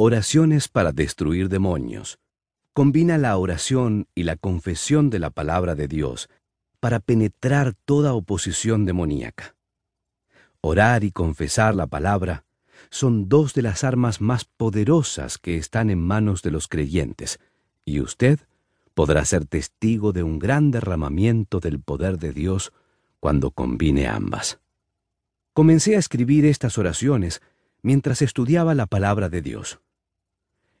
Oraciones para destruir demonios. Combina la oración y la confesión de la palabra de Dios para penetrar toda oposición demoníaca. Orar y confesar la palabra son dos de las armas más poderosas que están en manos de los creyentes, y usted podrá ser testigo de un gran derramamiento del poder de Dios cuando combine ambas. Comencé a escribir estas oraciones mientras estudiaba la palabra de Dios.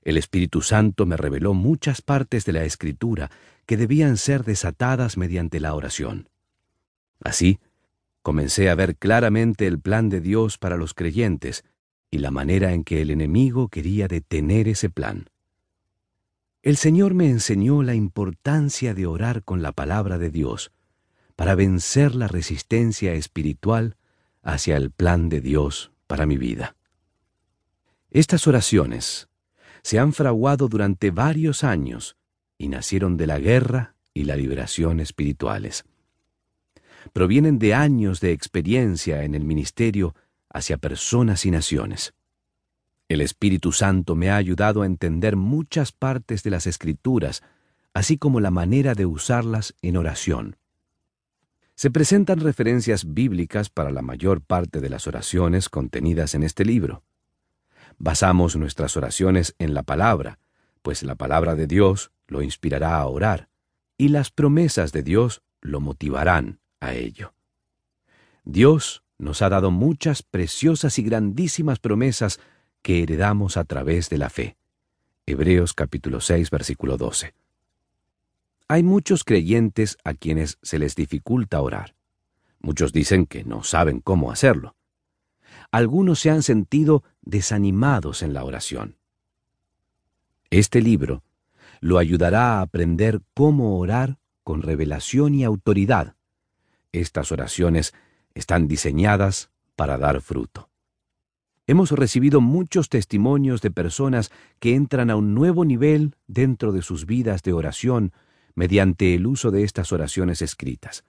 El Espíritu Santo me reveló muchas partes de la Escritura que debían ser desatadas mediante la oración. Así, comencé a ver claramente el plan de Dios para los creyentes y la manera en que el enemigo quería detener ese plan. El Señor me enseñó la importancia de orar con la palabra de Dios para vencer la resistencia espiritual hacia el plan de Dios para mi vida. Estas oraciones se han fraguado durante varios años y nacieron de la guerra y la liberación espirituales. Provienen de años de experiencia en el ministerio hacia personas y naciones. El Espíritu Santo me ha ayudado a entender muchas partes de las Escrituras, así como la manera de usarlas en oración. Se presentan referencias bíblicas para la mayor parte de las oraciones contenidas en este libro. Basamos nuestras oraciones en la palabra, pues la palabra de Dios lo inspirará a orar, y las promesas de Dios lo motivarán a ello. Dios nos ha dado muchas preciosas y grandísimas promesas que heredamos a través de la fe. Hebreos capítulo 6 versículo 12. Hay muchos creyentes a quienes se les dificulta orar. Muchos dicen que no saben cómo hacerlo. Algunos se han sentido desanimados en la oración. Este libro lo ayudará a aprender cómo orar con revelación y autoridad. Estas oraciones están diseñadas para dar fruto. Hemos recibido muchos testimonios de personas que entran a un nuevo nivel dentro de sus vidas de oración mediante el uso de estas oraciones escritas,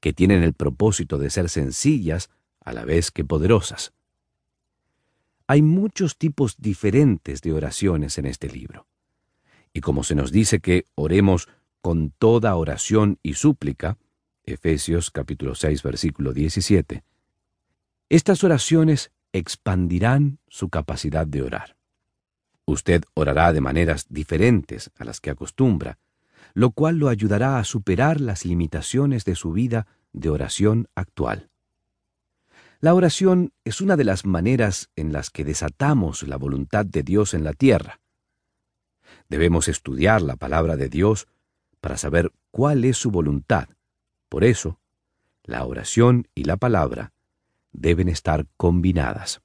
que tienen el propósito de ser sencillas a la vez que poderosas. Hay muchos tipos diferentes de oraciones en este libro. Y como se nos dice que oremos con toda oración y súplica, Efesios capítulo 6 versículo 17. Estas oraciones expandirán su capacidad de orar. Usted orará de maneras diferentes a las que acostumbra, lo cual lo ayudará a superar las limitaciones de su vida de oración actual. La oración es una de las maneras en las que desatamos la voluntad de Dios en la tierra. Debemos estudiar la palabra de Dios para saber cuál es su voluntad por eso, la oración y la palabra deben estar combinadas.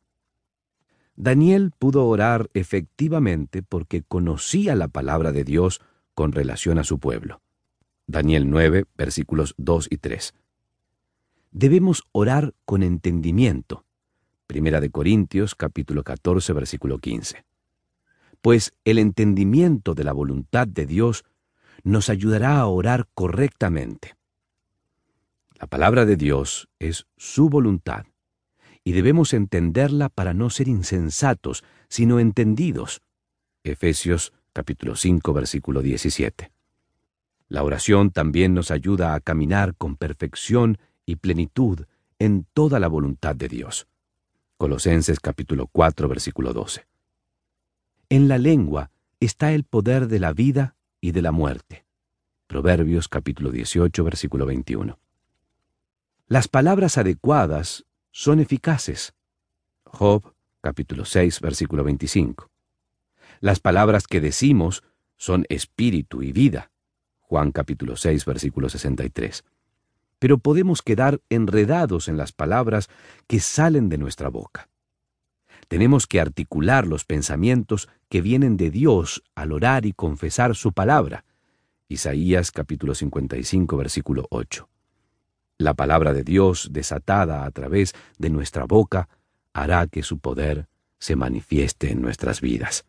Daniel pudo orar efectivamente porque conocía la palabra de Dios con relación a su pueblo. Daniel 9, versículos 2 y 3. Debemos orar con entendimiento. Primera de Corintios capítulo 14, versículo 15. Pues el entendimiento de la voluntad de Dios nos ayudará a orar correctamente. La palabra de Dios es su voluntad, y debemos entenderla para no ser insensatos, sino entendidos. Efesios capítulo 5 versículo 17. La oración también nos ayuda a caminar con perfección y plenitud en toda la voluntad de Dios. Colosenses capítulo 4 versículo 12. En la lengua está el poder de la vida y de la muerte. Proverbios capítulo 18 versículo 21. Las palabras adecuadas son eficaces. Job capítulo 6 versículo 25. Las palabras que decimos son espíritu y vida. Juan capítulo 6 versículo 63. Pero podemos quedar enredados en las palabras que salen de nuestra boca. Tenemos que articular los pensamientos que vienen de Dios al orar y confesar su palabra. Isaías capítulo 55 versículo 8. La palabra de Dios desatada a través de nuestra boca hará que su poder se manifieste en nuestras vidas.